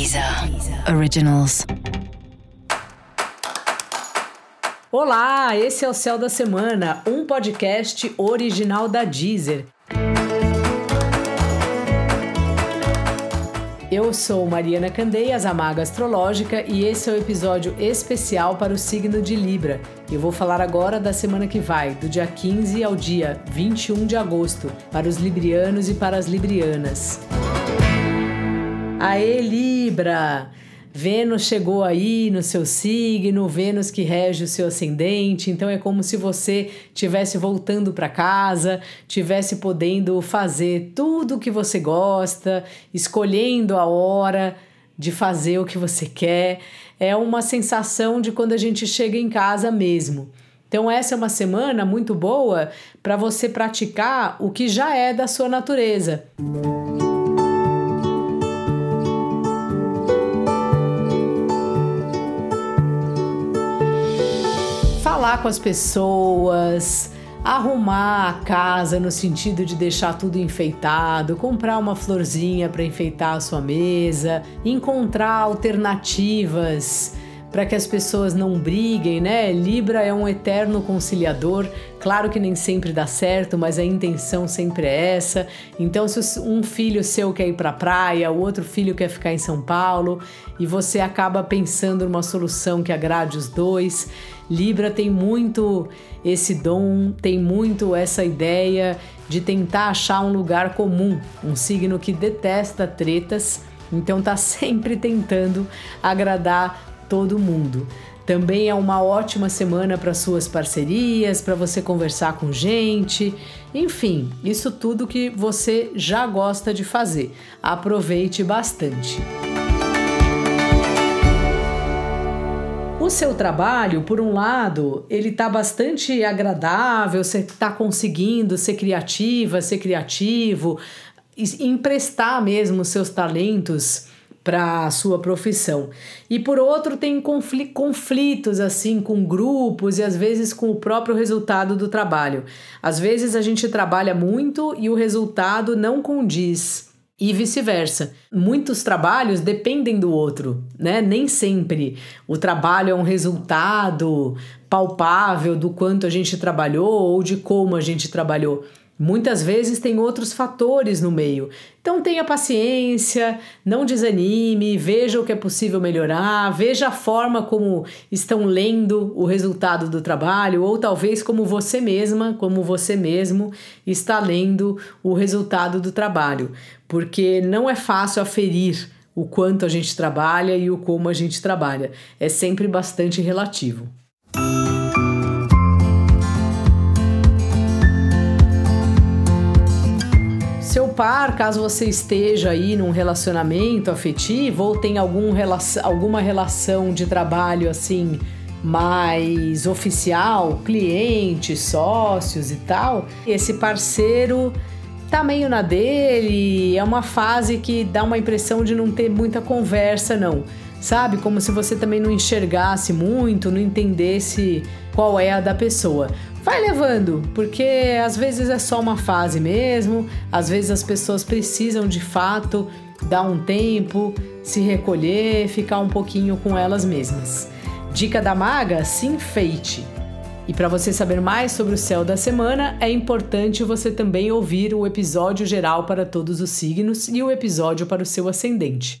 Deezer Originals. Olá, esse é o Céu da Semana, um podcast original da Deezer. Eu sou Mariana Candeias, a Maga Astrológica, e esse é o um episódio especial para o signo de Libra. Eu vou falar agora da semana que vai, do dia 15 ao dia 21 de agosto, para os librianos e para as librianas. Aê, Libra! Vênus chegou aí no seu signo, Vênus que rege o seu ascendente, então é como se você tivesse voltando para casa, tivesse podendo fazer tudo o que você gosta, escolhendo a hora de fazer o que você quer. É uma sensação de quando a gente chega em casa mesmo. Então essa é uma semana muito boa para você praticar o que já é da sua natureza. Música falar com as pessoas, arrumar a casa no sentido de deixar tudo enfeitado, comprar uma florzinha para enfeitar a sua mesa, encontrar alternativas para que as pessoas não briguem, né? Libra é um eterno conciliador. Claro que nem sempre dá certo, mas a intenção sempre é essa. Então, se um filho seu quer ir para a praia, o outro filho quer ficar em São Paulo e você acaba pensando numa solução que agrade os dois. Libra tem muito esse dom, tem muito essa ideia de tentar achar um lugar comum, um signo que detesta tretas, então tá sempre tentando agradar todo mundo. Também é uma ótima semana para suas parcerias, para você conversar com gente, enfim, isso tudo que você já gosta de fazer. Aproveite bastante. O seu trabalho, por um lado, ele está bastante agradável, você está conseguindo ser criativa, ser criativo, emprestar mesmo seus talentos para a sua profissão. E por outro, tem conflitos assim com grupos e às vezes com o próprio resultado do trabalho. Às vezes a gente trabalha muito e o resultado não condiz. E vice-versa. Muitos trabalhos dependem do outro, né? Nem sempre o trabalho é um resultado palpável do quanto a gente trabalhou ou de como a gente trabalhou. Muitas vezes tem outros fatores no meio. Então tenha paciência, não desanime, veja o que é possível melhorar, veja a forma como estão lendo o resultado do trabalho, ou talvez como você mesma, como você mesmo está lendo o resultado do trabalho. Porque não é fácil aferir o quanto a gente trabalha e o como a gente trabalha. É sempre bastante relativo. Seu par, caso você esteja aí num relacionamento afetivo ou tem algum, alguma relação de trabalho assim mais oficial, clientes, sócios e tal, esse parceiro tá meio na dele, é uma fase que dá uma impressão de não ter muita conversa, não. Sabe? Como se você também não enxergasse muito, não entendesse qual é a da pessoa vai levando, porque às vezes é só uma fase mesmo, às vezes as pessoas precisam de fato dar um tempo, se recolher, ficar um pouquinho com elas mesmas. Dica da maga: se enfeite. E para você saber mais sobre o céu da semana, é importante você também ouvir o episódio geral para todos os signos e o episódio para o seu ascendente.